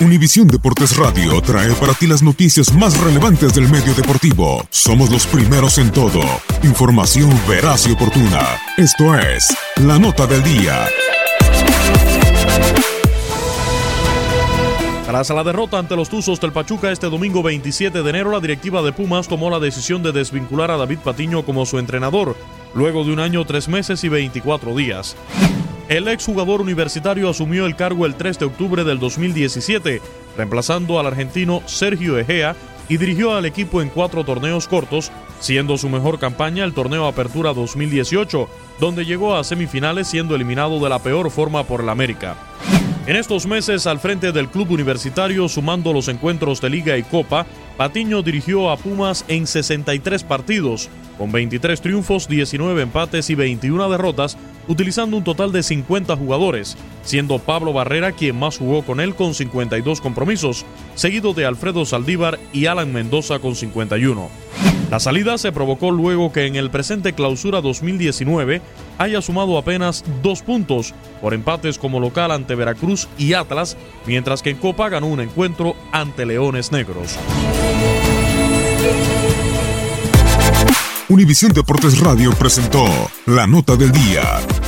Univisión Deportes Radio trae para ti las noticias más relevantes del medio deportivo. Somos los primeros en todo. Información veraz y oportuna. Esto es La Nota del Día. Tras la derrota ante los Tuzos del Pachuca este domingo 27 de enero, la directiva de Pumas tomó la decisión de desvincular a David Patiño como su entrenador, luego de un año, tres meses y 24 días. El exjugador universitario asumió el cargo el 3 de octubre del 2017, reemplazando al argentino Sergio Egea y dirigió al equipo en cuatro torneos cortos, siendo su mejor campaña el torneo Apertura 2018, donde llegó a semifinales siendo eliminado de la peor forma por el América. En estos meses al frente del club universitario, sumando los encuentros de liga y copa, Patiño dirigió a Pumas en 63 partidos, con 23 triunfos, 19 empates y 21 derrotas, utilizando un total de 50 jugadores, siendo Pablo Barrera quien más jugó con él con 52 compromisos, seguido de Alfredo Saldívar y Alan Mendoza con 51. La salida se provocó luego que en el presente clausura 2019 haya sumado apenas dos puntos por empates como local ante Veracruz y Atlas, mientras que en Copa ganó un encuentro ante Leones Negros. Univisión Deportes Radio presentó La Nota del Día.